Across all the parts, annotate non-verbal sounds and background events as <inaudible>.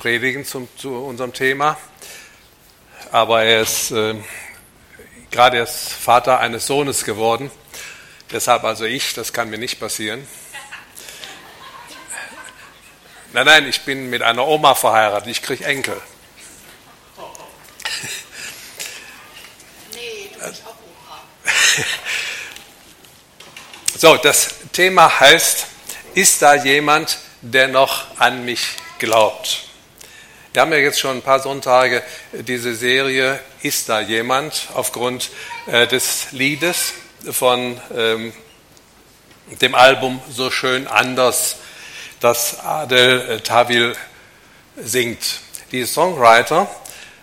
predigen zum, zu unserem Thema. Aber er ist äh, gerade erst Vater eines Sohnes geworden. Deshalb also ich, das kann mir nicht passieren. Nein, nein, ich bin mit einer Oma verheiratet, ich kriege Enkel. Nee, du bist auch Opa. <laughs> So, das Thema heißt, ist da jemand, der noch an mich glaubt? Wir haben ja jetzt schon ein paar Sonntage diese Serie Ist da jemand aufgrund äh, des Liedes von ähm, dem Album So schön anders, das Adel äh, Tawil singt. Die Songwriter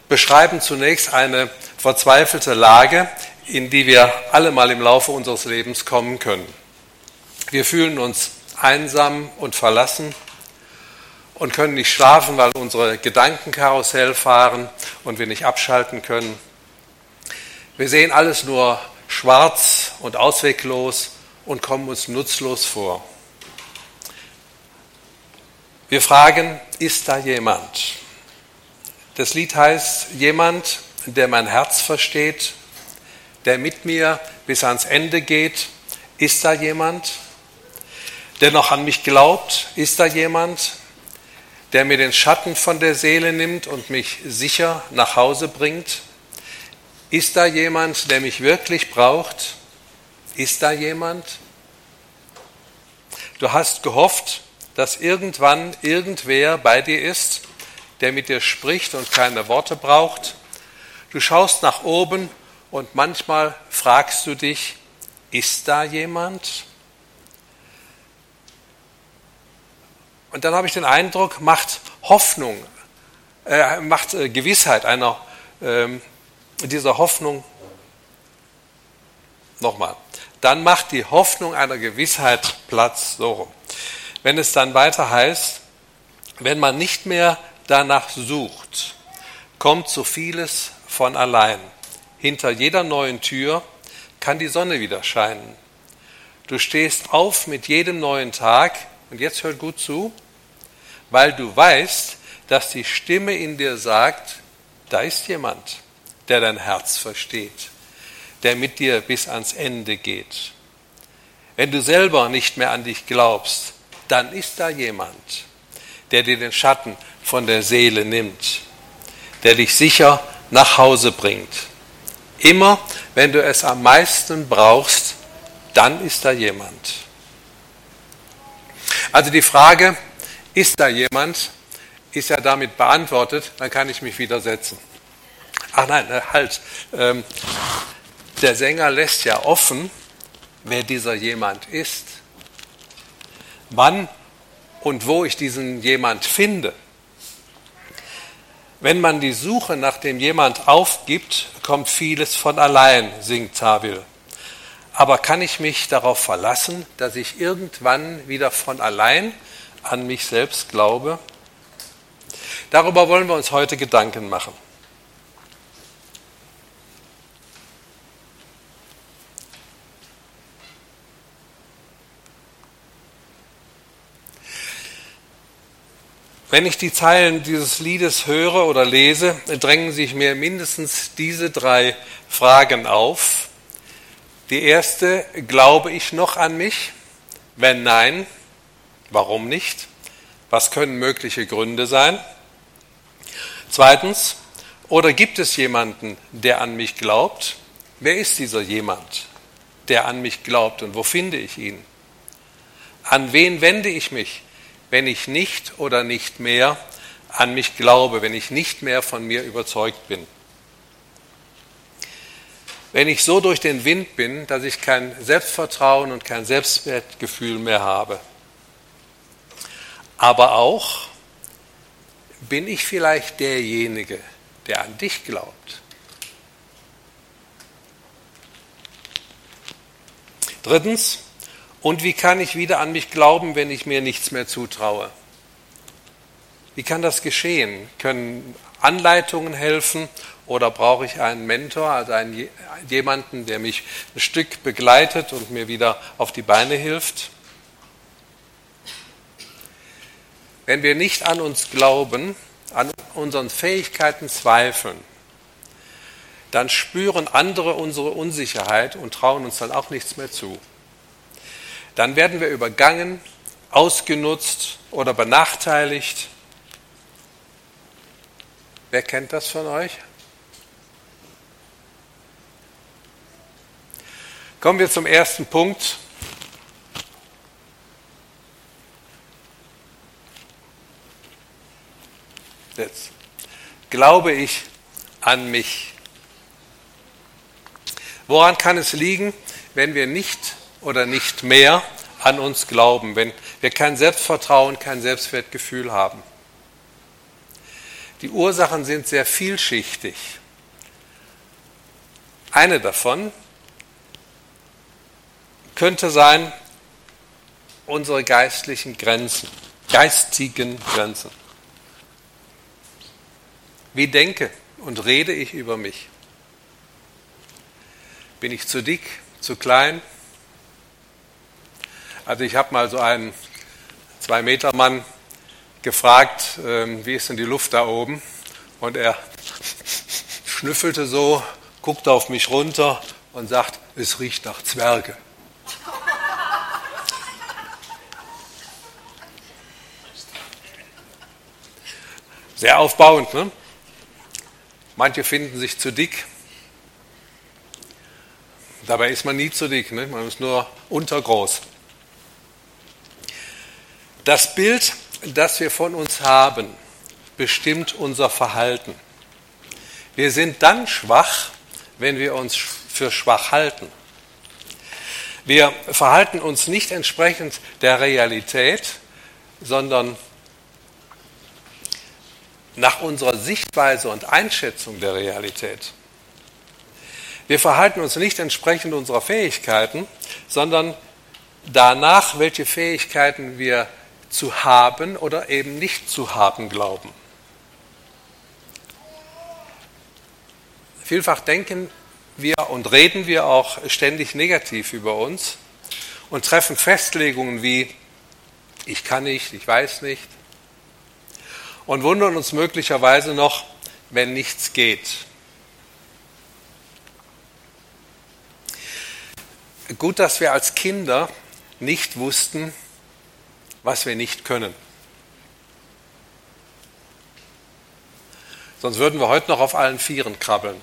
beschreiben zunächst eine verzweifelte Lage, in die wir alle mal im Laufe unseres Lebens kommen können. Wir fühlen uns einsam und verlassen und können nicht schlafen, weil unsere Gedankenkarussell fahren und wir nicht abschalten können. Wir sehen alles nur schwarz und ausweglos und kommen uns nutzlos vor. Wir fragen, ist da jemand? Das Lied heißt, jemand, der mein Herz versteht, der mit mir bis ans Ende geht. Ist da jemand, der noch an mich glaubt? Ist da jemand, der mir den Schatten von der Seele nimmt und mich sicher nach Hause bringt? Ist da jemand, der mich wirklich braucht? Ist da jemand? Du hast gehofft, dass irgendwann irgendwer bei dir ist, der mit dir spricht und keine Worte braucht. Du schaust nach oben und manchmal fragst du dich, ist da jemand? Und dann habe ich den Eindruck, macht Hoffnung, äh, macht äh, Gewissheit einer ähm, dieser Hoffnung nochmal. Dann macht die Hoffnung einer Gewissheit Platz so rum. Wenn es dann weiter heißt, wenn man nicht mehr danach sucht, kommt so vieles von allein. Hinter jeder neuen Tür kann die Sonne wieder scheinen. Du stehst auf mit jedem neuen Tag, und jetzt hört gut zu, weil du weißt, dass die Stimme in dir sagt, da ist jemand, der dein Herz versteht, der mit dir bis ans Ende geht. Wenn du selber nicht mehr an dich glaubst, dann ist da jemand, der dir den Schatten von der Seele nimmt, der dich sicher nach Hause bringt. Immer wenn du es am meisten brauchst, dann ist da jemand. Also die Frage, ist da jemand, ist ja damit beantwortet, dann kann ich mich wieder setzen. Ach nein, äh, halt. Ähm, der Sänger lässt ja offen, wer dieser jemand ist, wann und wo ich diesen jemand finde. Wenn man die Suche nach dem jemand aufgibt, kommt vieles von allein, singt Tawil. Aber kann ich mich darauf verlassen, dass ich irgendwann wieder von allein an mich selbst glaube? Darüber wollen wir uns heute Gedanken machen. Wenn ich die Zeilen dieses Liedes höre oder lese, drängen sich mir mindestens diese drei Fragen auf. Die erste, glaube ich noch an mich? Wenn nein, warum nicht? Was können mögliche Gründe sein? Zweitens, oder gibt es jemanden, der an mich glaubt? Wer ist dieser jemand, der an mich glaubt und wo finde ich ihn? An wen wende ich mich? wenn ich nicht oder nicht mehr an mich glaube, wenn ich nicht mehr von mir überzeugt bin. Wenn ich so durch den Wind bin, dass ich kein Selbstvertrauen und kein Selbstwertgefühl mehr habe. Aber auch, bin ich vielleicht derjenige, der an dich glaubt? Drittens, und wie kann ich wieder an mich glauben, wenn ich mir nichts mehr zutraue? Wie kann das geschehen? Können Anleitungen helfen oder brauche ich einen Mentor, also einen, jemanden, der mich ein Stück begleitet und mir wieder auf die Beine hilft? Wenn wir nicht an uns glauben, an unseren Fähigkeiten zweifeln, dann spüren andere unsere Unsicherheit und trauen uns dann auch nichts mehr zu. Dann werden wir übergangen, ausgenutzt oder benachteiligt. Wer kennt das von euch? Kommen wir zum ersten Punkt. Jetzt glaube ich an mich. Woran kann es liegen, wenn wir nicht oder nicht mehr an uns glauben, wenn wir kein Selbstvertrauen, kein Selbstwertgefühl haben? Die Ursachen sind sehr vielschichtig. Eine davon könnte sein unsere geistlichen Grenzen, geistigen Grenzen. Wie denke und rede ich über mich? Bin ich zu dick, zu klein? Also ich habe mal so einen Zwei-Meter-Mann gefragt, ähm, wie ist denn die Luft da oben? Und er <laughs> schnüffelte so, guckte auf mich runter und sagt, es riecht nach Zwerge. Sehr aufbauend. Ne? Manche finden sich zu dick. Dabei ist man nie zu dick, ne? man ist nur untergroß. Das Bild, das wir von uns haben, bestimmt unser Verhalten. Wir sind dann schwach, wenn wir uns für schwach halten. Wir verhalten uns nicht entsprechend der Realität, sondern nach unserer Sichtweise und Einschätzung der Realität. Wir verhalten uns nicht entsprechend unserer Fähigkeiten, sondern danach, welche Fähigkeiten wir zu haben oder eben nicht zu haben glauben. Vielfach denken wir und reden wir auch ständig negativ über uns und treffen Festlegungen wie ich kann nicht, ich weiß nicht, und wundern uns möglicherweise noch, wenn nichts geht. Gut, dass wir als Kinder nicht wussten, was wir nicht können. Sonst würden wir heute noch auf allen Vieren krabbeln.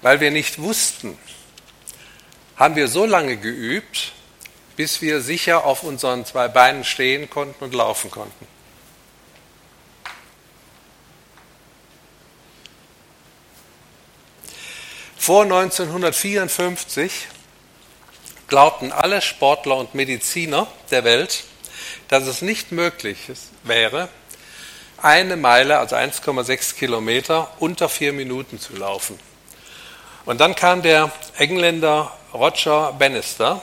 Weil wir nicht wussten, haben wir so lange geübt, bis wir sicher auf unseren zwei Beinen stehen konnten und laufen konnten. Vor 1954 glaubten alle Sportler und Mediziner der Welt, dass es nicht möglich wäre, eine Meile, also 1,6 Kilometer, unter vier Minuten zu laufen. Und dann kam der Engländer Roger Bannister,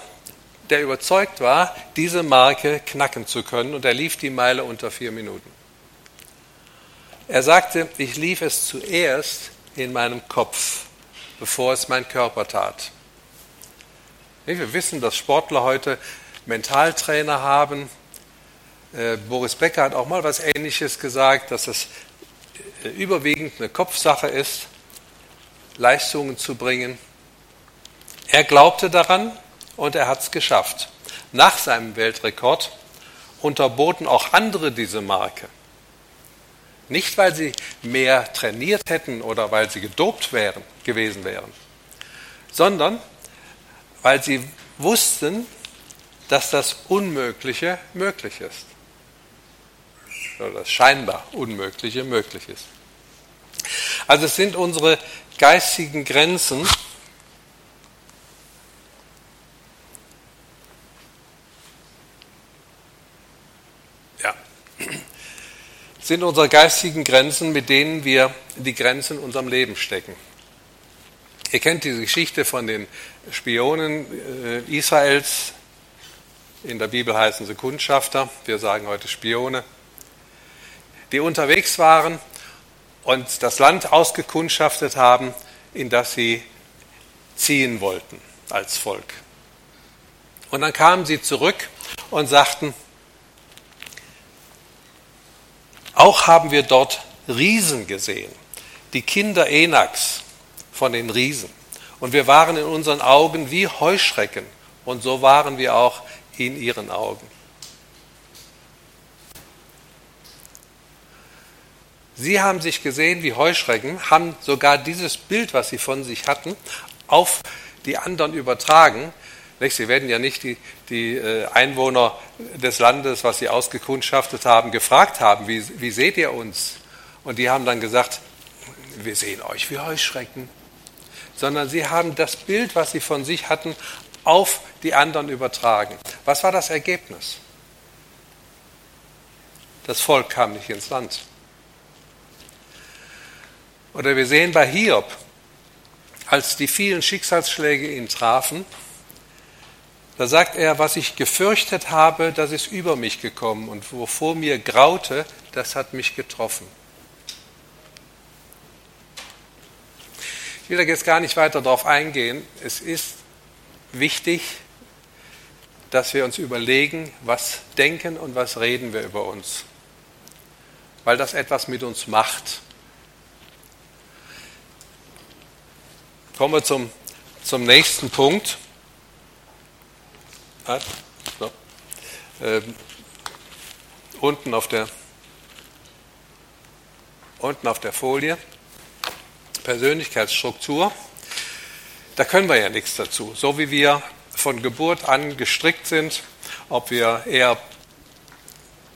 der überzeugt war, diese Marke knacken zu können, und er lief die Meile unter vier Minuten. Er sagte, ich lief es zuerst in meinem Kopf bevor es mein Körper tat. Wir wissen, dass Sportler heute Mentaltrainer haben. Äh, Boris Becker hat auch mal was Ähnliches gesagt, dass es äh, überwiegend eine Kopfsache ist, Leistungen zu bringen. Er glaubte daran und er hat es geschafft. Nach seinem Weltrekord unterboten auch andere diese Marke. Nicht, weil sie mehr trainiert hätten oder weil sie gedopt wären, gewesen wären, sondern weil sie wussten, dass das Unmögliche möglich ist. Oder das scheinbar Unmögliche möglich ist. Also es sind unsere geistigen Grenzen, sind unsere geistigen Grenzen, mit denen wir die Grenzen in unserem Leben stecken. Ihr kennt diese Geschichte von den Spionen äh, Israels. In der Bibel heißen sie Kundschafter, wir sagen heute Spione, die unterwegs waren und das Land ausgekundschaftet haben, in das sie ziehen wollten als Volk. Und dann kamen sie zurück und sagten, Auch haben wir dort Riesen gesehen, die Kinder Enaks von den Riesen. Und wir waren in unseren Augen wie Heuschrecken. Und so waren wir auch in ihren Augen. Sie haben sich gesehen wie Heuschrecken, haben sogar dieses Bild, was sie von sich hatten, auf die anderen übertragen. Sie werden ja nicht die, die äh, Einwohner des Landes, was sie ausgekundschaftet haben, gefragt haben, wie, wie seht ihr uns? Und die haben dann gesagt, wir sehen euch wie Heuschrecken. Sondern sie haben das Bild, was sie von sich hatten, auf die anderen übertragen. Was war das Ergebnis? Das Volk kam nicht ins Land. Oder wir sehen bei Hiob, als die vielen Schicksalsschläge ihn trafen, da sagt er, was ich gefürchtet habe, das ist über mich gekommen und wovor mir graute, das hat mich getroffen. Ich will da jetzt gar nicht weiter darauf eingehen. Es ist wichtig, dass wir uns überlegen, was denken und was reden wir über uns, weil das etwas mit uns macht. Kommen wir zum, zum nächsten Punkt. Ah, so. ähm, unten, auf der, unten auf der Folie. Persönlichkeitsstruktur. Da können wir ja nichts dazu. So wie wir von Geburt an gestrickt sind, ob wir eher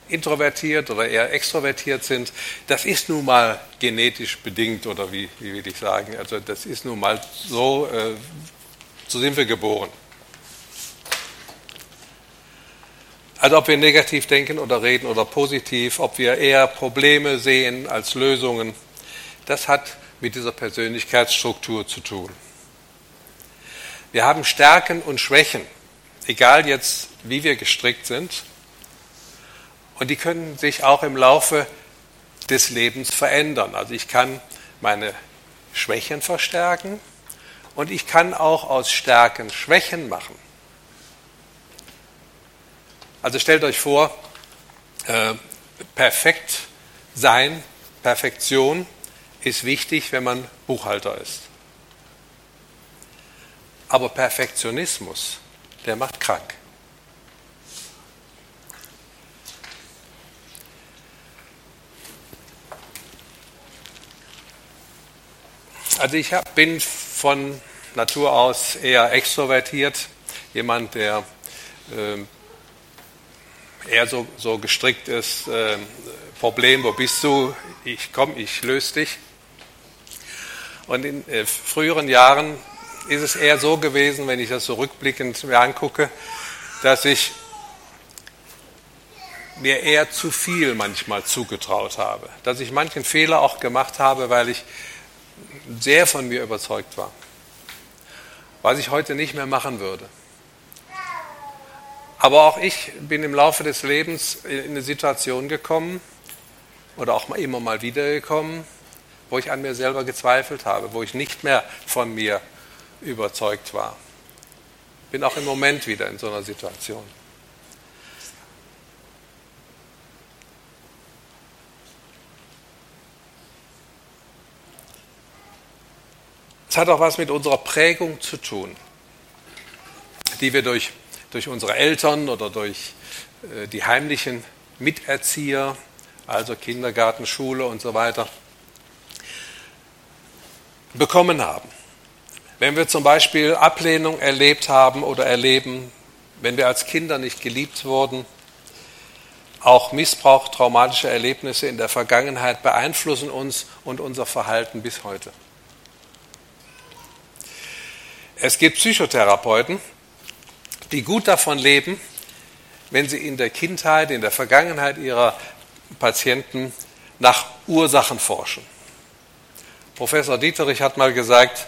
introvertiert oder eher extrovertiert sind, das ist nun mal genetisch bedingt oder wie, wie will ich sagen, also das ist nun mal so, äh, so sind wir geboren. Also ob wir negativ denken oder reden oder positiv, ob wir eher Probleme sehen als Lösungen, das hat mit dieser Persönlichkeitsstruktur zu tun. Wir haben Stärken und Schwächen, egal jetzt, wie wir gestrickt sind. Und die können sich auch im Laufe des Lebens verändern. Also ich kann meine Schwächen verstärken und ich kann auch aus Stärken Schwächen machen. Also stellt euch vor, äh, perfekt sein, Perfektion ist wichtig, wenn man Buchhalter ist. Aber Perfektionismus, der macht krank. Also ich bin von Natur aus eher extrovertiert, jemand, der äh, eher so, so gestrickt ist, äh, Problem, wo bist du? Ich komme, ich löse dich. Und in äh, früheren Jahren ist es eher so gewesen, wenn ich das so rückblickend mir angucke, dass ich mir eher zu viel manchmal zugetraut habe, dass ich manchen Fehler auch gemacht habe, weil ich sehr von mir überzeugt war. Was ich heute nicht mehr machen würde. Aber auch ich bin im Laufe des Lebens in eine Situation gekommen oder auch immer mal wieder gekommen, wo ich an mir selber gezweifelt habe, wo ich nicht mehr von mir überzeugt war. Bin auch im Moment wieder in so einer Situation. Es hat auch was mit unserer Prägung zu tun, die wir durch, durch unsere Eltern oder durch äh, die heimlichen Miterzieher, also Kindergarten, Schule und so weiter, bekommen haben. Wenn wir zum Beispiel Ablehnung erlebt haben oder erleben, wenn wir als Kinder nicht geliebt wurden, auch Missbrauch, traumatische Erlebnisse in der Vergangenheit beeinflussen uns und unser Verhalten bis heute. Es gibt Psychotherapeuten, die gut davon leben, wenn sie in der Kindheit, in der Vergangenheit ihrer Patienten nach Ursachen forschen. Professor Dieterich hat mal gesagt,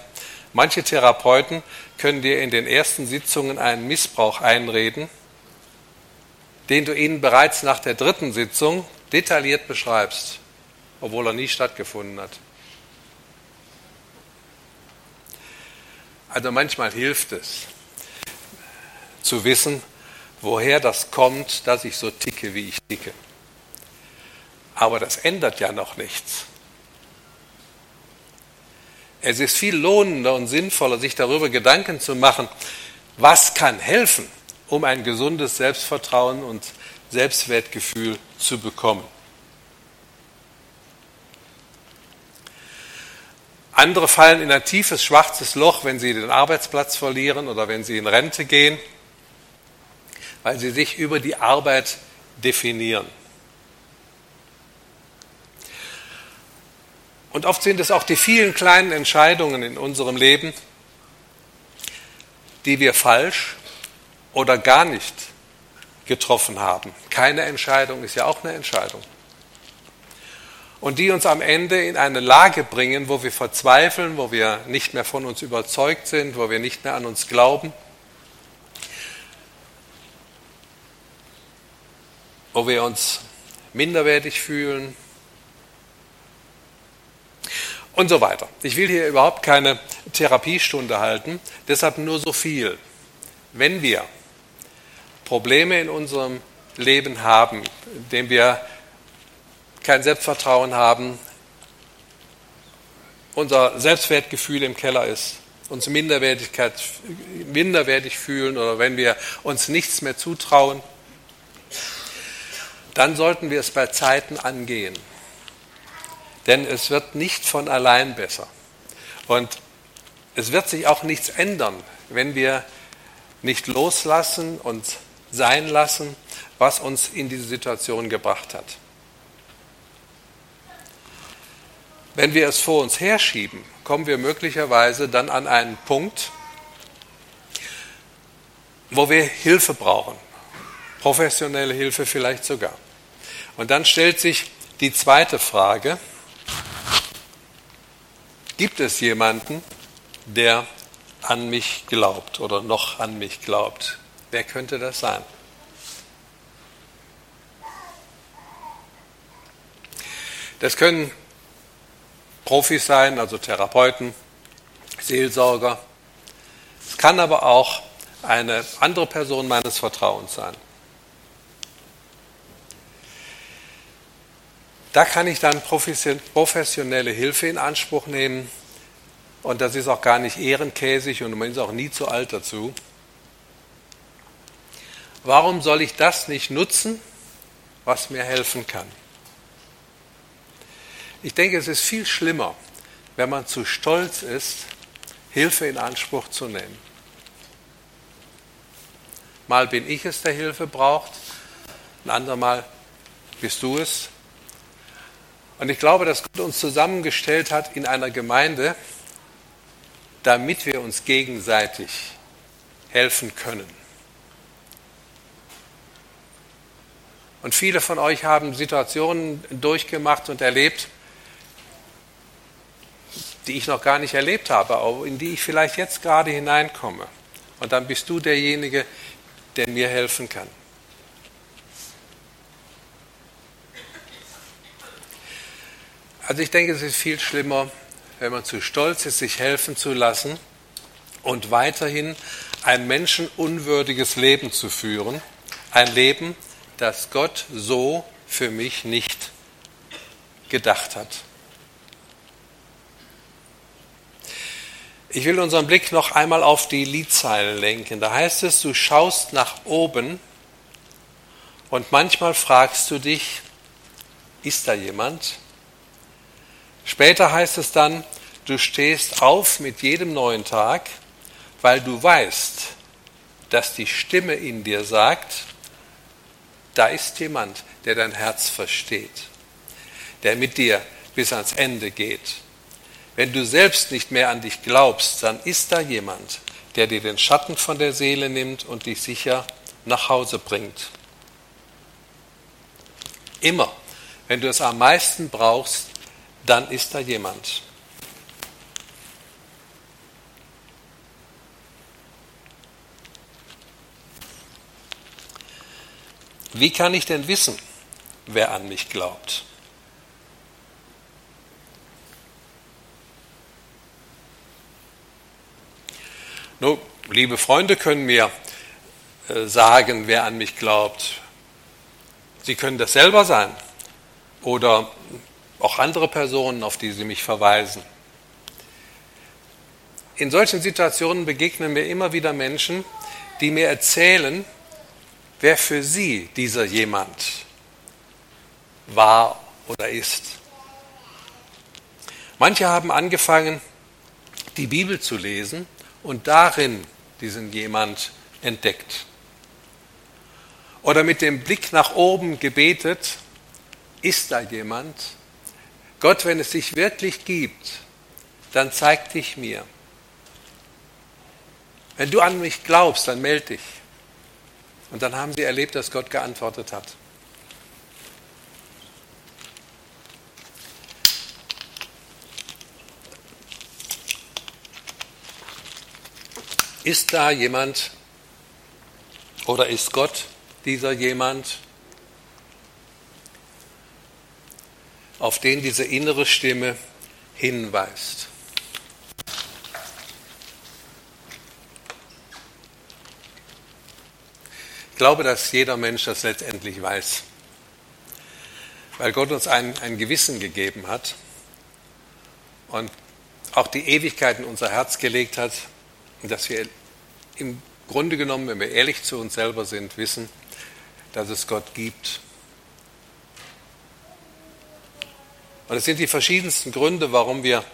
manche Therapeuten können dir in den ersten Sitzungen einen Missbrauch einreden, den du ihnen bereits nach der dritten Sitzung detailliert beschreibst, obwohl er nie stattgefunden hat. Also manchmal hilft es zu wissen, woher das kommt, dass ich so ticke, wie ich ticke. Aber das ändert ja noch nichts. Es ist viel lohnender und sinnvoller, sich darüber Gedanken zu machen, was kann helfen, um ein gesundes Selbstvertrauen und Selbstwertgefühl zu bekommen. Andere fallen in ein tiefes schwarzes Loch, wenn sie den Arbeitsplatz verlieren oder wenn sie in Rente gehen, weil sie sich über die Arbeit definieren. Und oft sind es auch die vielen kleinen Entscheidungen in unserem Leben, die wir falsch oder gar nicht getroffen haben. Keine Entscheidung ist ja auch eine Entscheidung. Und die uns am Ende in eine Lage bringen, wo wir verzweifeln, wo wir nicht mehr von uns überzeugt sind, wo wir nicht mehr an uns glauben, wo wir uns minderwertig fühlen, und so weiter. Ich will hier überhaupt keine Therapiestunde halten, deshalb nur so viel. Wenn wir Probleme in unserem Leben haben, indem wir kein Selbstvertrauen haben, unser Selbstwertgefühl im Keller ist, uns minderwertig fühlen oder wenn wir uns nichts mehr zutrauen, dann sollten wir es bei Zeiten angehen denn es wird nicht von allein besser. Und es wird sich auch nichts ändern, wenn wir nicht loslassen und sein lassen, was uns in diese Situation gebracht hat. Wenn wir es vor uns herschieben, kommen wir möglicherweise dann an einen Punkt, wo wir Hilfe brauchen, professionelle Hilfe vielleicht sogar. Und dann stellt sich die zweite Frage, Gibt es jemanden, der an mich glaubt oder noch an mich glaubt? Wer könnte das sein? Das können Profis sein, also Therapeuten, Seelsorger. Es kann aber auch eine andere Person meines Vertrauens sein. Da kann ich dann professionelle Hilfe in Anspruch nehmen. Und das ist auch gar nicht ehrenkäsig und man ist auch nie zu alt dazu. Warum soll ich das nicht nutzen, was mir helfen kann? Ich denke, es ist viel schlimmer, wenn man zu stolz ist, Hilfe in Anspruch zu nehmen. Mal bin ich es, der Hilfe braucht, ein andermal bist du es, und ich glaube, dass Gott uns zusammengestellt hat in einer Gemeinde, damit wir uns gegenseitig helfen können. Und viele von euch haben Situationen durchgemacht und erlebt, die ich noch gar nicht erlebt habe, aber in die ich vielleicht jetzt gerade hineinkomme. Und dann bist du derjenige, der mir helfen kann. Also ich denke, es ist viel schlimmer, wenn man zu stolz ist, sich helfen zu lassen und weiterhin ein menschenunwürdiges Leben zu führen. Ein Leben, das Gott so für mich nicht gedacht hat. Ich will unseren Blick noch einmal auf die Liedzeilen lenken. Da heißt es, du schaust nach oben und manchmal fragst du dich, ist da jemand? Später heißt es dann, du stehst auf mit jedem neuen Tag, weil du weißt, dass die Stimme in dir sagt, da ist jemand, der dein Herz versteht, der mit dir bis ans Ende geht. Wenn du selbst nicht mehr an dich glaubst, dann ist da jemand, der dir den Schatten von der Seele nimmt und dich sicher nach Hause bringt. Immer, wenn du es am meisten brauchst, dann ist da jemand. Wie kann ich denn wissen, wer an mich glaubt? Nun, liebe Freunde können mir äh, sagen, wer an mich glaubt. Sie können das selber sein. oder auch andere Personen, auf die sie mich verweisen. In solchen Situationen begegnen mir immer wieder Menschen, die mir erzählen, wer für sie dieser jemand war oder ist. Manche haben angefangen, die Bibel zu lesen und darin diesen jemand entdeckt. Oder mit dem Blick nach oben gebetet, ist da jemand? Gott, wenn es dich wirklich gibt, dann zeig dich mir. Wenn du an mich glaubst, dann melde dich. Und dann haben sie erlebt, dass Gott geantwortet hat. Ist da jemand oder ist Gott dieser jemand, auf den diese innere Stimme hinweist? Ich glaube, dass jeder Mensch das letztendlich weiß, weil Gott uns ein, ein Gewissen gegeben hat und auch die Ewigkeit in unser Herz gelegt hat, dass wir im Grunde genommen, wenn wir ehrlich zu uns selber sind, wissen, dass es Gott gibt. Und es sind die verschiedensten Gründe, warum wir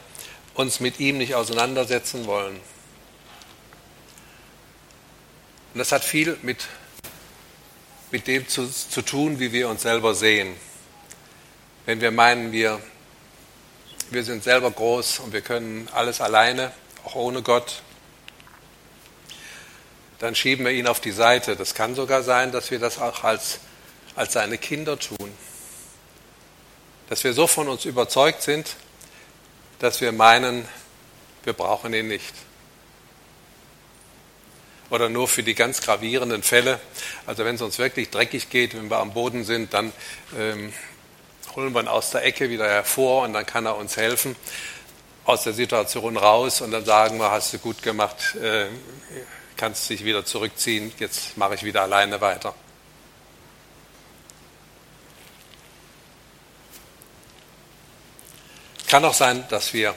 uns mit ihm nicht auseinandersetzen wollen. Und das hat viel mit, mit dem zu, zu tun, wie wir uns selber sehen. Wenn wir meinen, wir, wir sind selber groß und wir können alles alleine, auch ohne Gott, dann schieben wir ihn auf die Seite. Das kann sogar sein, dass wir das auch als, als seine Kinder tun. Dass wir so von uns überzeugt sind, dass wir meinen, wir brauchen ihn nicht. Oder nur für die ganz gravierenden Fälle. Also wenn es uns wirklich dreckig geht, wenn wir am Boden sind, dann ähm, holen wir ihn aus der Ecke wieder hervor und dann kann er uns helfen aus der Situation raus und dann sagen wir, hast du gut gemacht, äh, kannst dich wieder zurückziehen, jetzt mache ich wieder alleine weiter. Kann auch sein, dass wir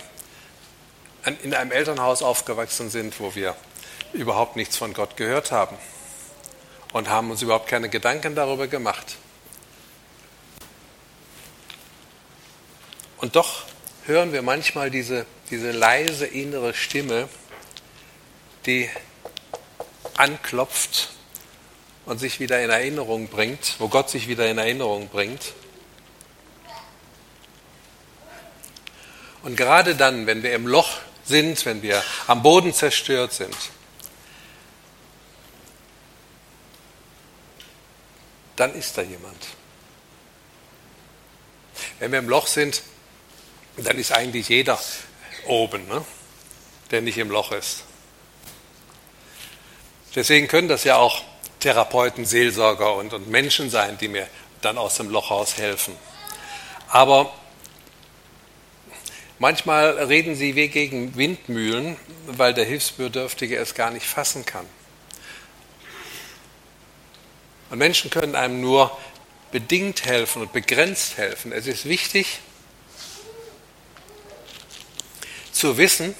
in einem Elternhaus aufgewachsen sind, wo wir überhaupt nichts von Gott gehört haben und haben uns überhaupt keine Gedanken darüber gemacht. Und doch hören wir manchmal diese, diese leise innere Stimme, die anklopft und sich wieder in Erinnerung bringt, wo Gott sich wieder in Erinnerung bringt. Und gerade dann, wenn wir im Loch sind, wenn wir am Boden zerstört sind, dann ist da jemand. Wenn wir im Loch sind, dann ist eigentlich jeder oben, ne? der nicht im Loch ist. Deswegen können das ja auch Therapeuten, Seelsorger und, und Menschen sein, die mir dann aus dem Loch raus helfen. Aber manchmal reden sie wie gegen Windmühlen, weil der Hilfsbedürftige es gar nicht fassen kann. Und Menschen können einem nur bedingt helfen und begrenzt helfen. Es ist wichtig zu wissen,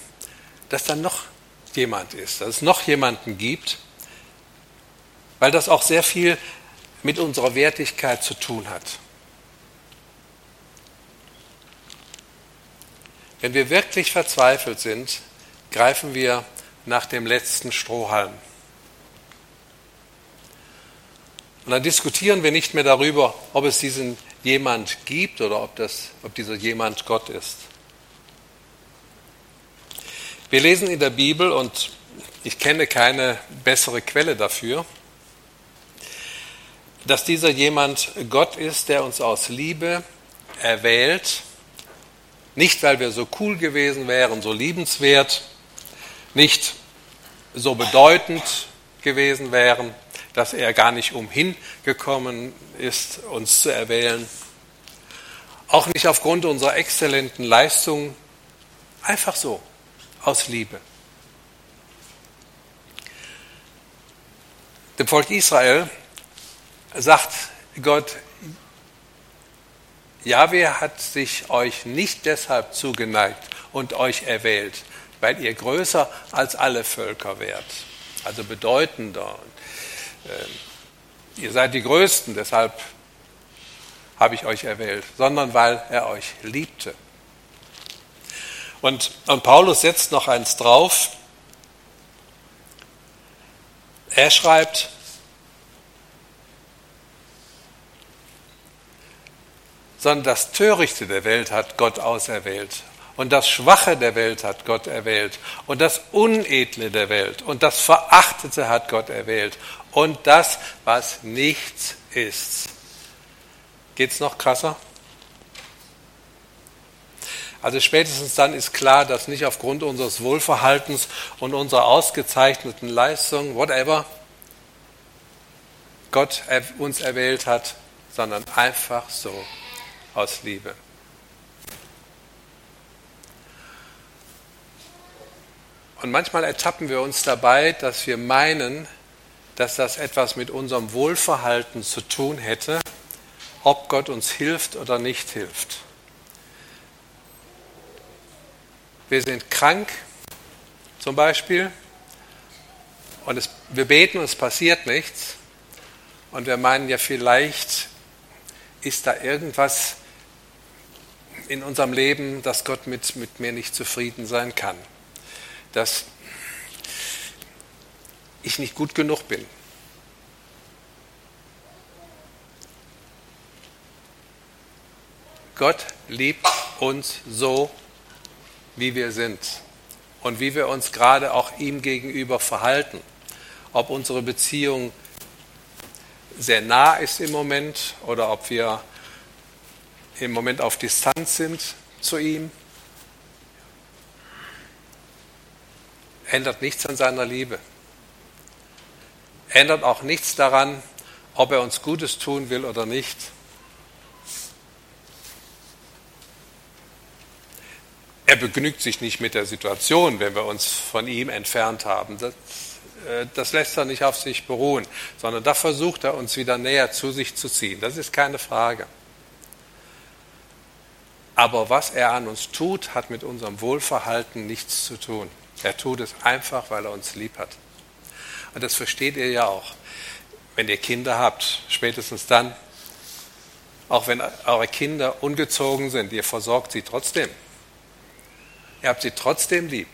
dass dann noch jemand ist, dass es noch jemanden gibt, weil das auch sehr viel mit unserer Wertigkeit zu tun hat. Wenn wir wirklich verzweifelt sind, greifen wir nach dem letzten Strohhalm. Und dann diskutieren wir nicht mehr darüber, ob es diesen jemand gibt oder ob, das, ob dieser jemand Gott ist. Wir lesen in der Bibel, und ich kenne keine bessere Quelle dafür, dass dieser jemand Gott ist, der uns aus Liebe erwählt, nicht weil wir so cool gewesen wären, so liebenswert, nicht so bedeutend gewesen wären, dass er gar nicht umhin gekommen ist, uns zu erwählen, auch nicht aufgrund unserer exzellenten Leistungen, einfach so aus Liebe. Dem Volk Israel sagt Gott, Jahwe hat sich euch nicht deshalb zugeneigt und euch erwählt, weil ihr größer als alle Völker wärt, also bedeutender. Äh, ihr seid die Größten, deshalb habe ich euch erwählt, sondern weil er euch liebte. Und, und Paulus setzt noch eins drauf. Er schreibt, sondern das Törichte der Welt hat Gott auserwählt. Und das Schwache der Welt hat Gott erwählt. Und das Unedle der Welt und das Verachtete hat Gott erwählt. Und das, was nichts ist. Geht's noch krasser? Also spätestens dann ist klar, dass nicht aufgrund unseres Wohlverhaltens und unserer ausgezeichneten Leistung, whatever, Gott uns erwählt hat, sondern einfach so aus Liebe. Und manchmal ertappen wir uns dabei, dass wir meinen, dass das etwas mit unserem Wohlverhalten zu tun hätte, ob Gott uns hilft oder nicht hilft. Wir sind krank, zum Beispiel, und es, wir beten und es passiert nichts. Und wir meinen ja, vielleicht ist da irgendwas in unserem Leben, dass Gott mit, mit mir nicht zufrieden sein kann. Dass ich nicht gut genug bin. Gott liebt uns so, wie wir sind und wie wir uns gerade auch ihm gegenüber verhalten. Ob unsere Beziehung sehr nah ist im Moment oder ob wir im Moment auf Distanz sind zu ihm, ändert nichts an seiner Liebe. Ändert auch nichts daran, ob er uns Gutes tun will oder nicht. Er begnügt sich nicht mit der Situation, wenn wir uns von ihm entfernt haben. Das, äh, das lässt er nicht auf sich beruhen, sondern da versucht er uns wieder näher zu sich zu ziehen. Das ist keine Frage. Aber was er an uns tut, hat mit unserem Wohlverhalten nichts zu tun. Er tut es einfach, weil er uns lieb hat. Und das versteht ihr ja auch. Wenn ihr Kinder habt, spätestens dann, auch wenn eure Kinder ungezogen sind, ihr versorgt sie trotzdem. Ihr habt sie trotzdem lieb.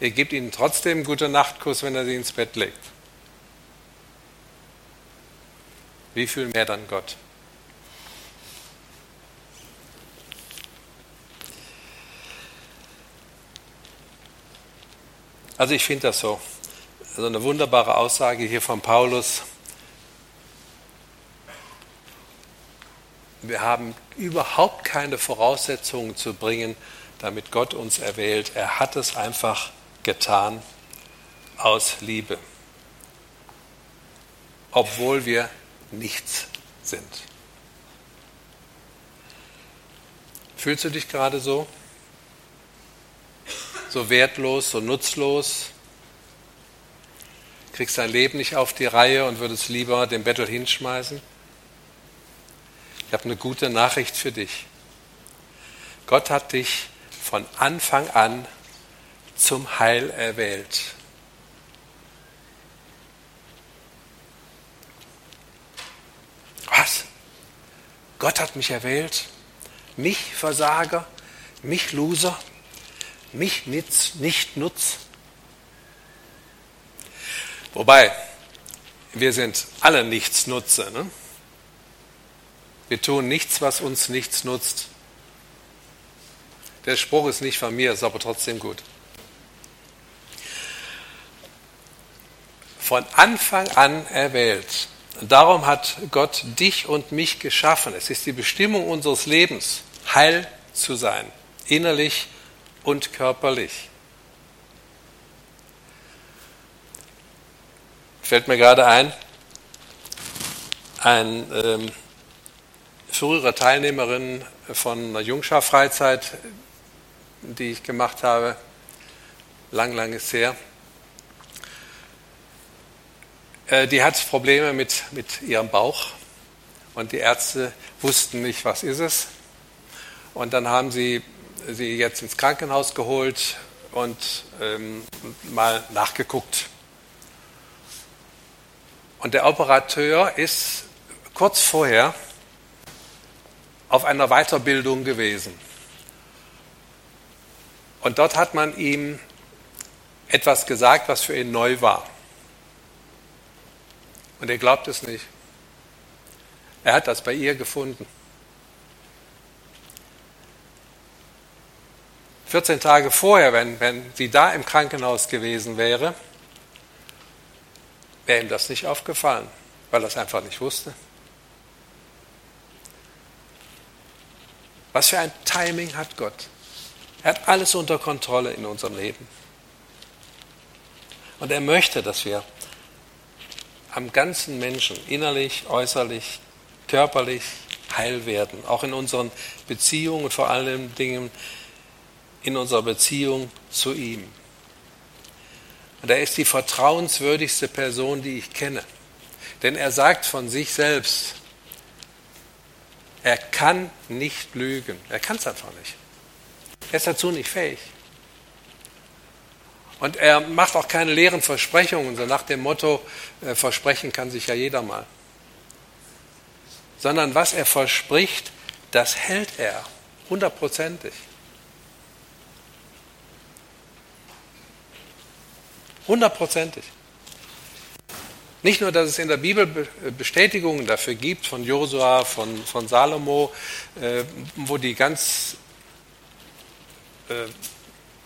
Ihr gebt ihnen trotzdem einen guten Nachtkuss, wenn er sie ins Bett legt. Wie viel mehr dann Gott? Also ich finde das so. Also eine wunderbare Aussage hier von Paulus. Wir haben überhaupt keine Voraussetzungen zu bringen, damit Gott uns erwählt. Er hat es einfach getan aus Liebe, obwohl wir nichts sind. Fühlst du dich gerade so? So wertlos, so nutzlos? Kriegst dein Leben nicht auf die Reihe und würdest lieber den Bettel hinschmeißen? Ich habe eine gute Nachricht für dich. Gott hat dich von Anfang an zum Heil erwählt. Was? Gott hat mich erwählt? Mich Versager? Mich Loser? Mich Nitz, nicht Nutz? Wobei, wir sind alle Nichtsnutze. Ne? Wir tun nichts, was uns nichts nutzt. Der Spruch ist nicht von mir, ist aber trotzdem gut. Von Anfang an erwählt. Darum hat Gott dich und mich geschaffen. Es ist die Bestimmung unseres Lebens, heil zu sein, innerlich und körperlich. Fällt mir gerade ein, ein ähm, frühere Teilnehmerin von einer Jungschar-Freizeit, die ich gemacht habe, lang, lang ist her. Äh, die hat Probleme mit, mit ihrem Bauch und die Ärzte wussten nicht, was ist es. Und dann haben sie sie jetzt ins Krankenhaus geholt und ähm, mal nachgeguckt. Und der Operateur ist kurz vorher auf einer Weiterbildung gewesen. Und dort hat man ihm etwas gesagt, was für ihn neu war. Und er glaubt es nicht. Er hat das bei ihr gefunden. 14 Tage vorher, wenn, wenn sie da im Krankenhaus gewesen wäre, wäre ihm das nicht aufgefallen, weil er es einfach nicht wusste. Was für ein Timing hat Gott? Er hat alles unter Kontrolle in unserem Leben. Und er möchte, dass wir am ganzen Menschen, innerlich, äußerlich, körperlich heil werden, auch in unseren Beziehungen und vor allen Dingen in unserer Beziehung zu ihm. Und er ist die vertrauenswürdigste Person, die ich kenne. Denn er sagt von sich selbst, er kann nicht lügen. Er kann es einfach nicht. Er ist dazu nicht fähig. Und er macht auch keine leeren Versprechungen, so nach dem Motto, äh, versprechen kann sich ja jeder mal. Sondern was er verspricht, das hält er hundertprozentig. Hundertprozentig. Nicht nur, dass es in der Bibel Bestätigungen dafür gibt, von Josua, von, von Salomo, äh, wo die ganz äh,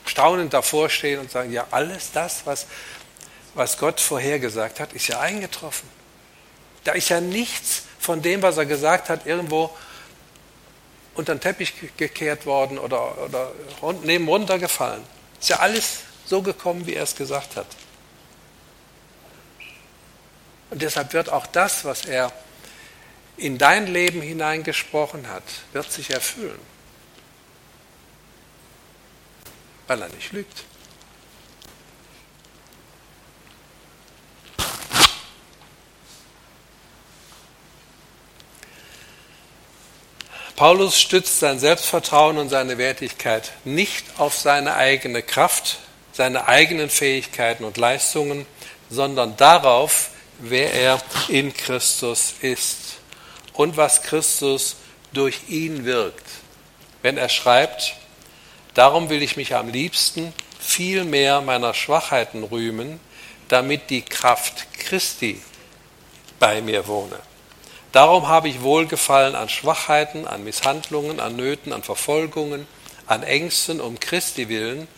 staunend davor stehen und sagen, ja, alles das, was, was Gott vorhergesagt hat, ist ja eingetroffen. Da ist ja nichts von dem, was er gesagt hat, irgendwo unter den Teppich gekehrt worden oder, oder neben runtergefallen. Ist ja alles so gekommen, wie er es gesagt hat. Und deshalb wird auch das, was er in dein Leben hineingesprochen hat, wird sich erfüllen. Weil er nicht lügt. Paulus stützt sein Selbstvertrauen und seine Wertigkeit nicht auf seine eigene Kraft, seine eigenen Fähigkeiten und Leistungen, sondern darauf, wer er in Christus ist und was Christus durch ihn wirkt. Wenn er schreibt, darum will ich mich am liebsten viel mehr meiner Schwachheiten rühmen, damit die Kraft Christi bei mir wohne. Darum habe ich Wohlgefallen an Schwachheiten, an Misshandlungen, an Nöten, an Verfolgungen, an Ängsten um Christi willen,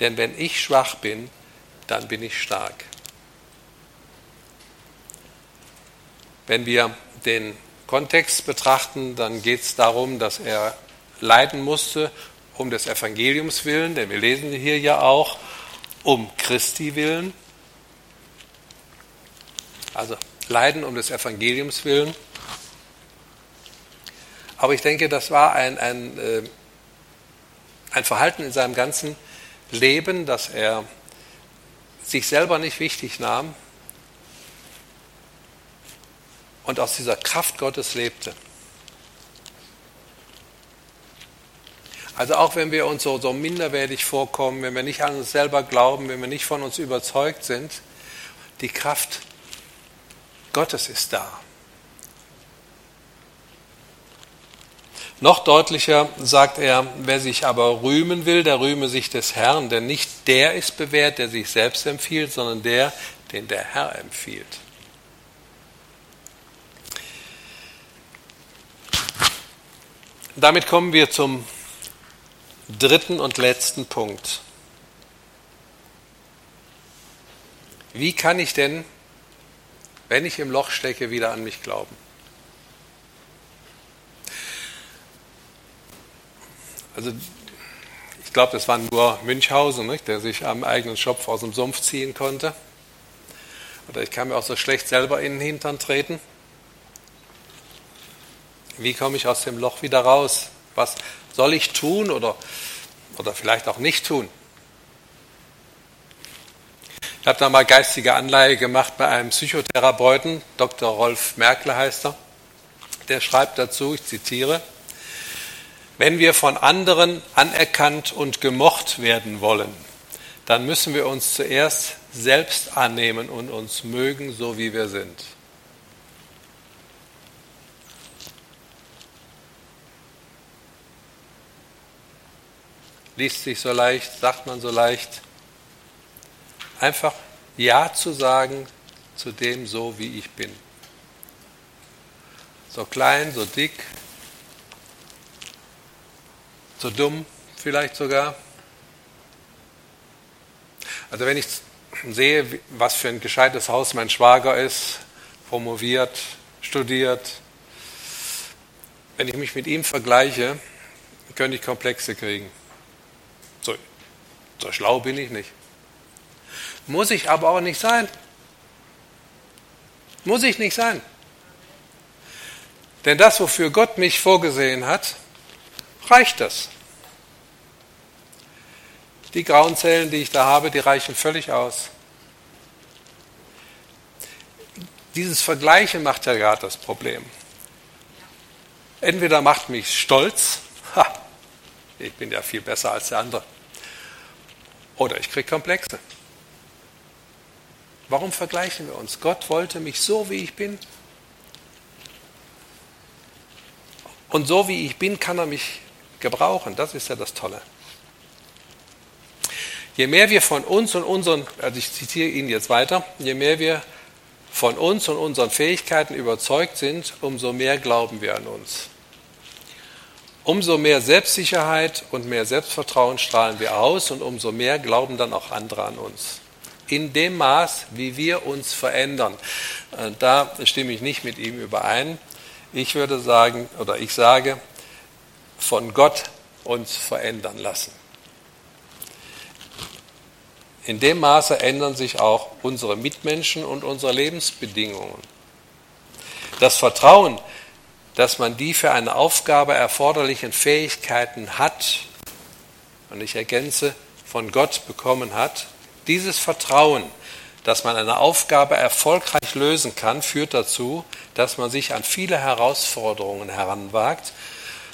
denn wenn ich schwach bin, dann bin ich stark. Wenn wir den Kontext betrachten, dann geht es darum, dass er leiden musste um des Evangeliums willen, denn wir lesen hier ja auch um Christi willen. Also leiden um des Evangeliums willen. Aber ich denke, das war ein, ein, äh, ein Verhalten in seinem ganzen Leben, dass er sich selber nicht wichtig nahm, und aus dieser Kraft Gottes lebte. Also auch wenn wir uns so, so minderwertig vorkommen, wenn wir nicht an uns selber glauben, wenn wir nicht von uns überzeugt sind, die Kraft Gottes ist da. Noch deutlicher sagt er, wer sich aber rühmen will, der rühme sich des Herrn, denn nicht der ist bewährt, der sich selbst empfiehlt, sondern der, den der Herr empfiehlt. Damit kommen wir zum dritten und letzten Punkt. Wie kann ich denn, wenn ich im Loch stecke, wieder an mich glauben? Also ich glaube, das war nur Münchhausen, nicht, der sich am eigenen Schopf aus dem Sumpf ziehen konnte. Oder ich kann mir auch so schlecht selber in den Hintern treten. Wie komme ich aus dem Loch wieder raus? Was soll ich tun oder, oder vielleicht auch nicht tun? Ich habe da mal geistige Anleihe gemacht bei einem Psychotherapeuten, Dr. Rolf Merkle heißt er. der schreibt dazu, ich zitiere, wenn wir von anderen anerkannt und gemocht werden wollen, dann müssen wir uns zuerst selbst annehmen und uns mögen, so wie wir sind. Liest sich so leicht, sagt man so leicht. Einfach Ja zu sagen zu dem, so wie ich bin. So klein, so dick, so dumm vielleicht sogar. Also wenn ich sehe, was für ein gescheites Haus mein Schwager ist, promoviert, studiert, wenn ich mich mit ihm vergleiche, könnte ich Komplexe kriegen. So, so schlau bin ich nicht. Muss ich aber auch nicht sein. Muss ich nicht sein. Denn das, wofür Gott mich vorgesehen hat, reicht das. Die grauen Zellen, die ich da habe, die reichen völlig aus. Dieses Vergleichen macht ja gerade das Problem. Entweder macht mich stolz, ha, ich bin ja viel besser als der andere, oder ich kriege Komplexe. Warum vergleichen wir uns? Gott wollte mich so, wie ich bin. Und so, wie ich bin, kann er mich gebrauchen. Das ist ja das Tolle. Je mehr wir von uns und unseren, also ich zitiere ihn jetzt weiter, je mehr wir von uns und unseren Fähigkeiten überzeugt sind, umso mehr glauben wir an uns. Umso mehr Selbstsicherheit und mehr Selbstvertrauen strahlen wir aus und umso mehr glauben dann auch andere an uns. In dem Maß, wie wir uns verändern. Äh, da stimme ich nicht mit ihm überein. Ich würde sagen, oder ich sage, von Gott uns verändern lassen. In dem Maße ändern sich auch unsere Mitmenschen und unsere Lebensbedingungen. Das Vertrauen, dass man die für eine Aufgabe erforderlichen Fähigkeiten hat, und ich ergänze, von Gott bekommen hat, dieses Vertrauen, dass man eine Aufgabe erfolgreich lösen kann, führt dazu, dass man sich an viele Herausforderungen heranwagt,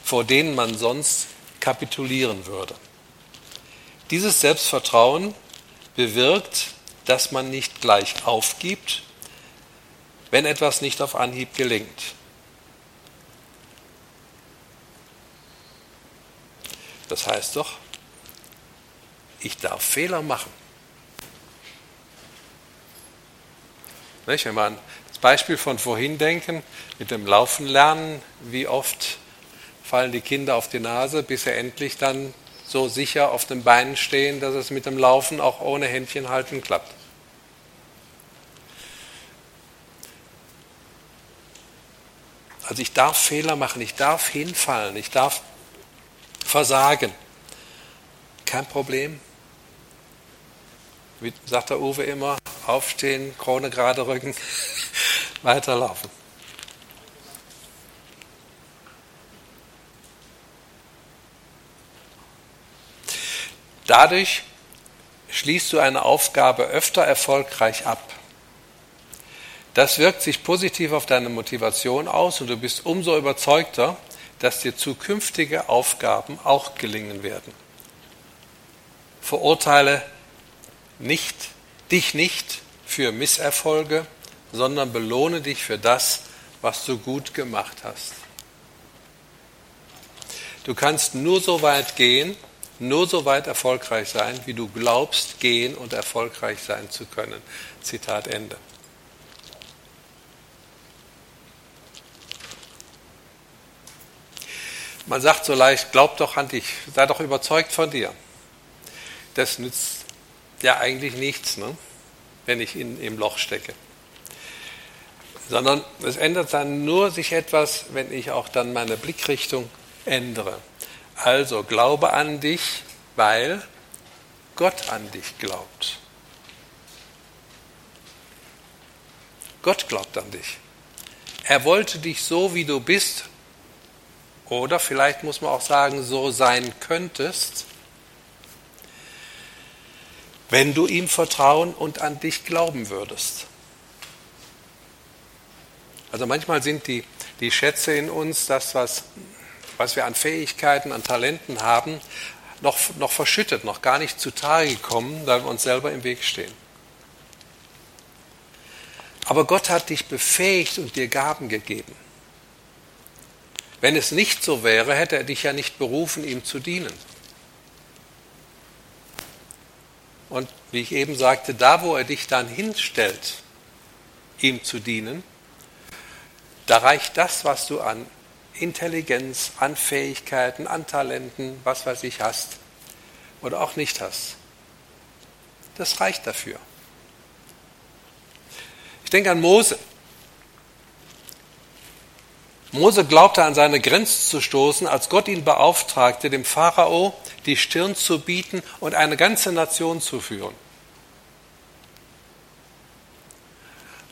vor denen man sonst kapitulieren würde. Dieses Selbstvertrauen bewirkt, dass man nicht gleich aufgibt, wenn etwas nicht auf Anhieb gelingt. Das heißt doch, ich darf Fehler machen. Wenn wir an das Beispiel von vorhin denken, mit dem Laufen lernen, wie oft fallen die Kinder auf die Nase, bis sie endlich dann so sicher auf den Beinen stehen, dass es mit dem Laufen auch ohne Händchen halten klappt. Also ich darf Fehler machen, ich darf hinfallen, ich darf versagen. Kein Problem. Wie sagt der Uwe immer, aufstehen, Krone gerade rücken, <laughs> weiterlaufen. Dadurch schließt du eine Aufgabe öfter erfolgreich ab. Das wirkt sich positiv auf deine Motivation aus und du bist umso überzeugter, dass dir zukünftige Aufgaben auch gelingen werden. Verurteile nicht, dich nicht für Misserfolge, sondern belohne dich für das, was du gut gemacht hast. Du kannst nur so weit gehen, nur so weit erfolgreich sein, wie du glaubst, gehen und erfolgreich sein zu können. Zitat Ende. Man sagt so leicht, glaub doch an dich, sei doch überzeugt von dir. Das nützt ja eigentlich nichts, ne? wenn ich in, im Loch stecke. Sondern es ändert dann nur sich etwas, wenn ich auch dann meine Blickrichtung ändere. Also glaube an dich, weil Gott an dich glaubt. Gott glaubt an dich. Er wollte dich so, wie du bist, oder vielleicht muss man auch sagen, so sein könntest, wenn du ihm vertrauen und an dich glauben würdest. Also manchmal sind die, die Schätze in uns, das, was, was wir an Fähigkeiten, an Talenten haben, noch, noch verschüttet, noch gar nicht zutage gekommen, da wir uns selber im Weg stehen. Aber Gott hat dich befähigt und dir Gaben gegeben. Wenn es nicht so wäre, hätte er dich ja nicht berufen, ihm zu dienen. Und wie ich eben sagte, da wo er dich dann hinstellt, ihm zu dienen, da reicht das, was du an Intelligenz, an Fähigkeiten, an Talenten, was weiß ich hast oder auch nicht hast. Das reicht dafür. Ich denke an Mose. Mose glaubte an seine Grenzen zu stoßen, als Gott ihn beauftragte, dem Pharao die Stirn zu bieten und eine ganze Nation zu führen.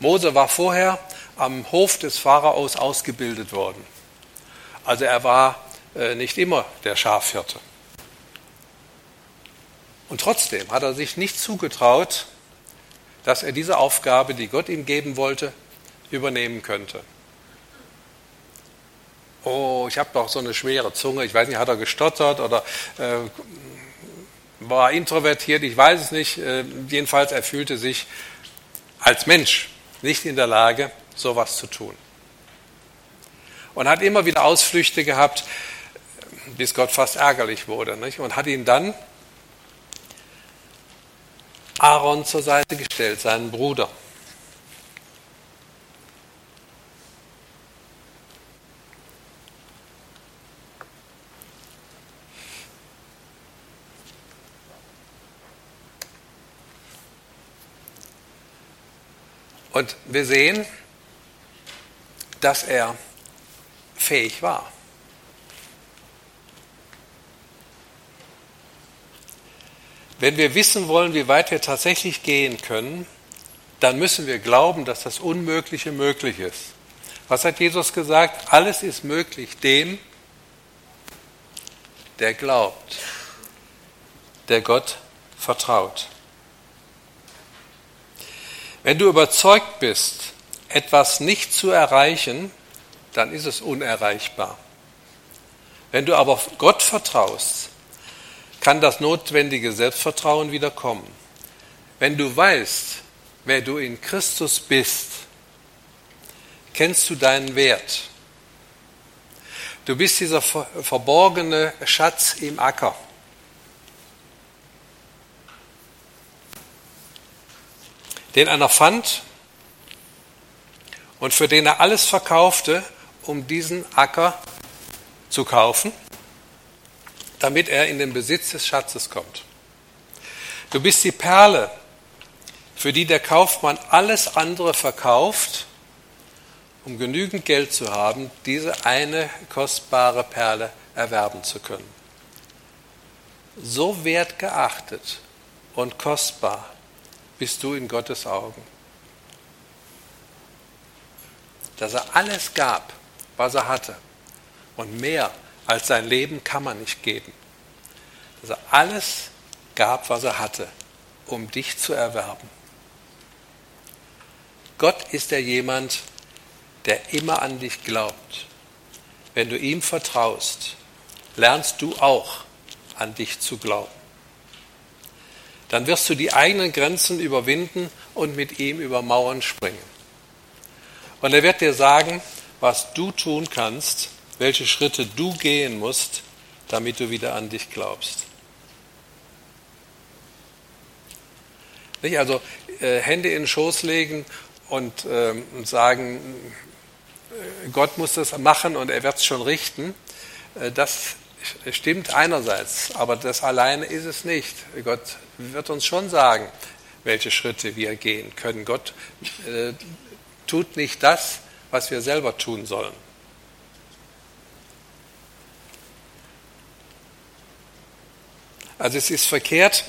Mose war vorher am Hof des Pharaos ausgebildet worden. Also er war äh, nicht immer der Schafhirte. Und trotzdem hat er sich nicht zugetraut, dass er diese Aufgabe, die Gott ihm geben wollte, übernehmen könnte. Oh, ich habe doch so eine schwere Zunge. Ich weiß nicht, hat er gestottert oder äh, war introvertiert? Ich weiß es nicht. Äh, jedenfalls, er fühlte sich als Mensch nicht in der Lage, sowas zu tun. Und hat immer wieder Ausflüchte gehabt, bis Gott fast ärgerlich wurde. Nicht? Und hat ihn dann Aaron zur Seite gestellt, seinen Bruder. Und wir sehen, dass er fähig war. Wenn wir wissen wollen, wie weit wir tatsächlich gehen können, dann müssen wir glauben, dass das Unmögliche möglich ist. Was hat Jesus gesagt? Alles ist möglich dem, der glaubt, der Gott vertraut. Wenn du überzeugt bist, etwas nicht zu erreichen, dann ist es unerreichbar. Wenn du aber Gott vertraust, kann das notwendige Selbstvertrauen wieder kommen. Wenn du weißt, wer du in Christus bist, kennst du deinen Wert. Du bist dieser verborgene Schatz im Acker. den einer fand und für den er alles verkaufte, um diesen Acker zu kaufen damit er in den Besitz des Schatzes kommt. Du bist die Perle, für die der Kaufmann alles andere verkauft, um genügend Geld zu haben, diese eine kostbare Perle erwerben zu können. So wertgeachtet und kostbar bist du in Gottes Augen, dass er alles gab, was er hatte und mehr als sein Leben kann man nicht geben. Dass er alles gab, was er hatte, um dich zu erwerben. Gott ist der jemand, der immer an dich glaubt. Wenn du ihm vertraust, lernst du auch an dich zu glauben. Dann wirst du die eigenen Grenzen überwinden und mit ihm über Mauern springen. Und er wird dir sagen, was du tun kannst, welche Schritte du gehen musst, damit du wieder an dich glaubst. Nicht? Also äh, Hände in den Schoß legen und äh, sagen, äh, Gott muss das machen und er wird es schon richten, äh, das stimmt einerseits, aber das alleine ist es nicht. Gott wird uns schon sagen, welche Schritte wir gehen können. Gott äh, tut nicht das, was wir selber tun sollen. Also es ist verkehrt,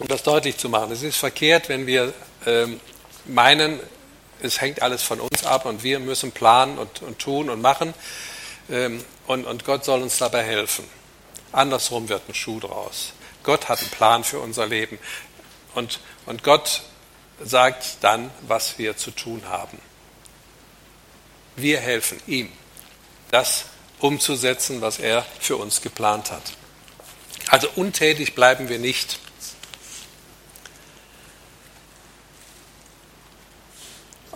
um das deutlich zu machen, es ist verkehrt, wenn wir ähm, meinen, es hängt alles von uns ab und wir müssen planen und, und tun und machen ähm, und, und Gott soll uns dabei helfen. Andersrum wird ein Schuh draus. Gott hat einen Plan für unser Leben und, und Gott sagt dann, was wir zu tun haben. Wir helfen ihm, das umzusetzen, was er für uns geplant hat. Also untätig bleiben wir nicht.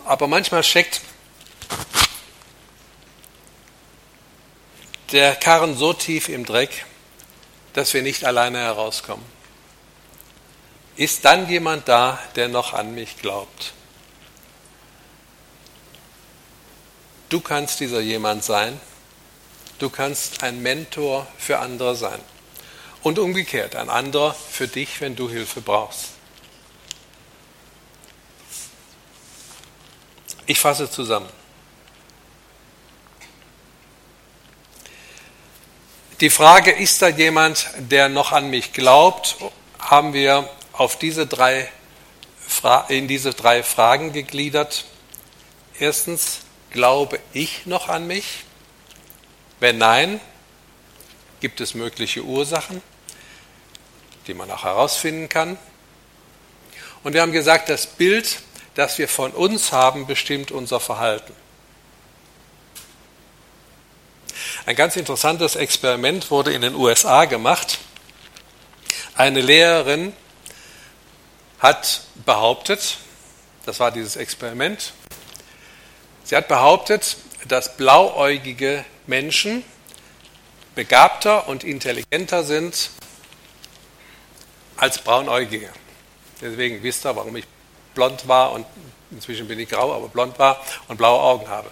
Aber manchmal steckt der Karren so tief im Dreck, dass wir nicht alleine herauskommen. Ist dann jemand da, der noch an mich glaubt? Du kannst dieser jemand sein. Du kannst ein Mentor für andere sein. Und umgekehrt, ein anderer für dich, wenn du Hilfe brauchst. Ich fasse zusammen. Die Frage, ist da jemand, der noch an mich glaubt, haben wir auf diese drei, in diese drei Fragen gegliedert. Erstens, glaube ich noch an mich? Wenn nein, gibt es mögliche Ursachen, die man auch herausfinden kann. Und wir haben gesagt, das Bild, das wir von uns haben, bestimmt unser Verhalten. Ein ganz interessantes Experiment wurde in den USA gemacht. Eine Lehrerin hat behauptet, das war dieses Experiment, sie hat behauptet, dass blauäugige Menschen begabter und intelligenter sind als braunäugige. Deswegen wisst ihr, warum ich blond war und inzwischen bin ich grau, aber blond war und blaue Augen habe.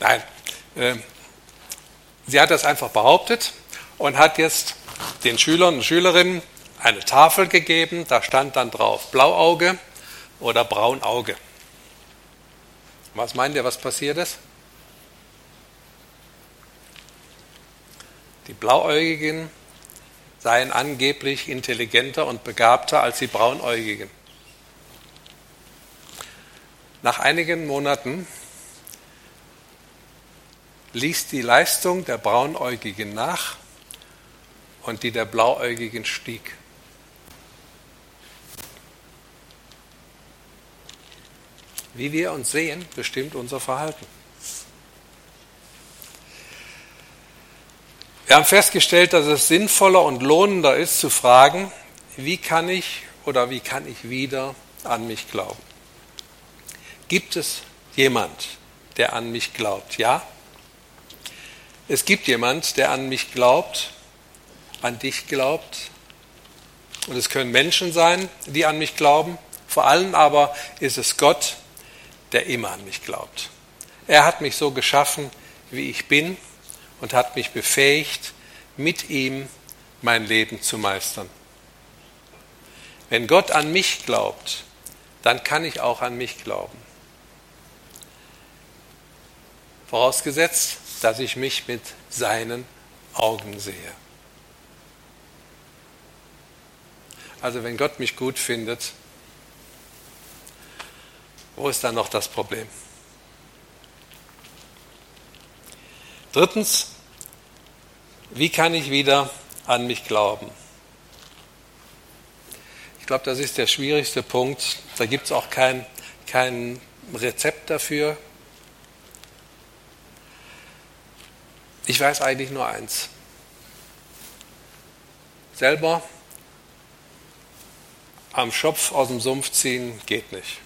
Nein, äh, sie hat das einfach behauptet und hat jetzt den Schülern und Schülerinnen eine Tafel gegeben, da stand dann drauf Blauauge oder Braunauge. Was meint ihr, was passiert ist? Die Blauäugigen seien angeblich intelligenter und begabter als die Braunäugigen. Nach einigen Monaten ließ die Leistung der Braunäugigen nach und die der Blauäugigen stieg. Wie wir uns sehen, bestimmt unser Verhalten. Wir haben festgestellt, dass es sinnvoller und lohnender ist zu fragen, wie kann ich oder wie kann ich wieder an mich glauben? Gibt es jemand, der an mich glaubt? Ja? Es gibt jemand, der an mich glaubt, an dich glaubt. Und es können Menschen sein, die an mich glauben. Vor allem aber ist es Gott, der immer an mich glaubt. Er hat mich so geschaffen, wie ich bin und hat mich befähigt, mit ihm mein Leben zu meistern. Wenn Gott an mich glaubt, dann kann ich auch an mich glauben. Vorausgesetzt, dass ich mich mit seinen Augen sehe. Also wenn Gott mich gut findet, wo ist dann noch das Problem? Drittens, wie kann ich wieder an mich glauben? Ich glaube, das ist der schwierigste Punkt. Da gibt es auch kein, kein Rezept dafür. Ich weiß eigentlich nur eins. Selber am Schopf aus dem Sumpf ziehen geht nicht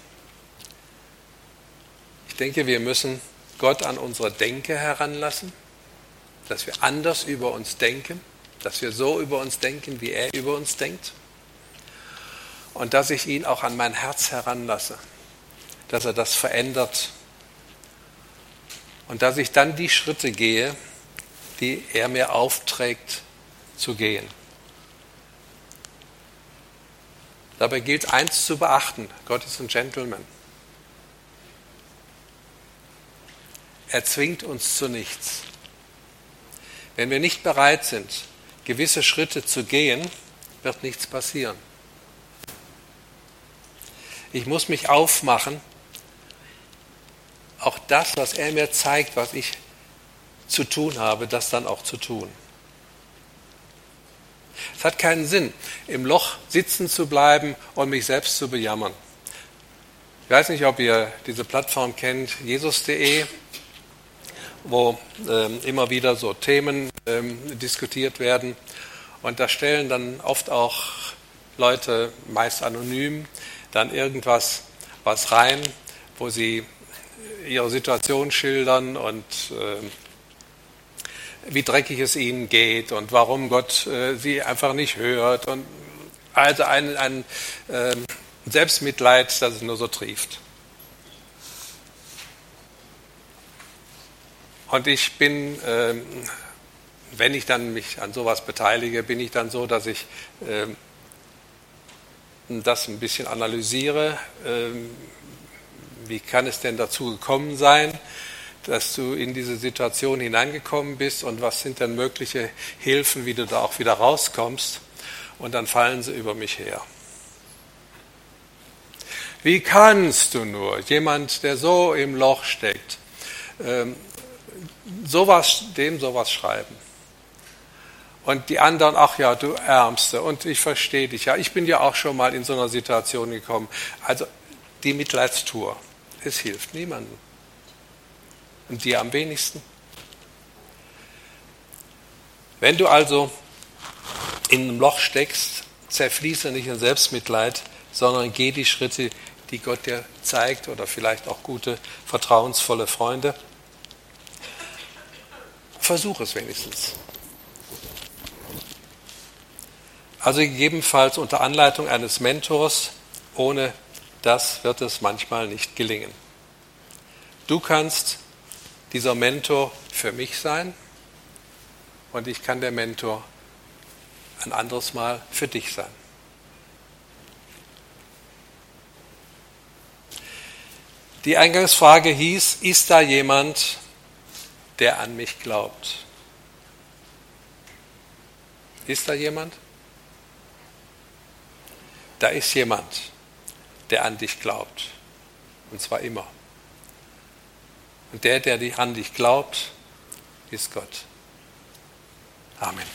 denke, wir müssen Gott an unsere Denke heranlassen, dass wir anders über uns denken, dass wir so über uns denken, wie er über uns denkt. Und dass ich ihn auch an mein Herz heranlasse, dass er das verändert. Und dass ich dann die Schritte gehe, die er mir aufträgt zu gehen. Dabei gilt eins zu beachten, Gott ist ein Gentleman. Er zwingt uns zu nichts. Wenn wir nicht bereit sind, gewisse Schritte zu gehen, wird nichts passieren. Ich muss mich aufmachen, auch das, was er mir zeigt, was ich zu tun habe, das dann auch zu tun. Es hat keinen Sinn, im Loch sitzen zu bleiben und mich selbst zu bejammern. Ich weiß nicht, ob ihr diese Plattform kennt, jesus.de, wo ähm, immer wieder so Themen ähm, diskutiert werden. Und da stellen dann oft auch Leute, meist anonym, dann irgendwas was rein, wo sie ihre Situation schildern und äh, wie dreckig es ihnen geht und warum Gott äh, sie einfach nicht hört. Und also ein, ein äh, Selbstmitleid, das es nur so trieft. Und ich bin, ähm, wenn ich dann mich an sowas beteilige, bin ich dann so, dass ich ähm, das ein bisschen analysiere. Ähm, wie kann es denn dazu gekommen sein, dass du in diese Situation hineingekommen bist und was sind denn mögliche Hilfen, wie du da auch wieder rauskommst? Und dann fallen sie über mich her. Wie kannst du nur, jemand, der so im Loch steckt, sowas, dem sowas schreiben? Und die anderen, ach ja, du Ärmste, und ich verstehe dich ja. Ich bin ja auch schon mal in so einer Situation gekommen. Also die Mitleidstour, es hilft niemandem. Und dir am wenigsten. Wenn du also in einem Loch steckst, zerfließe nicht in Selbstmitleid, sondern geh die Schritte, die Gott dir zeigt oder vielleicht auch gute, vertrauensvolle Freunde. Versuch es wenigstens. Also gegebenenfalls unter Anleitung eines Mentors, ohne das wird es manchmal nicht gelingen. Du kannst dieser Mentor für mich sein und ich kann der Mentor ein anderes Mal für dich sein. Die Eingangsfrage hieß, ist da jemand, der an mich glaubt? Ist da jemand? da ist jemand, der an dich glaubt. Und zwar immer. Und der, der an dich glaubt, ist Gott. Amen.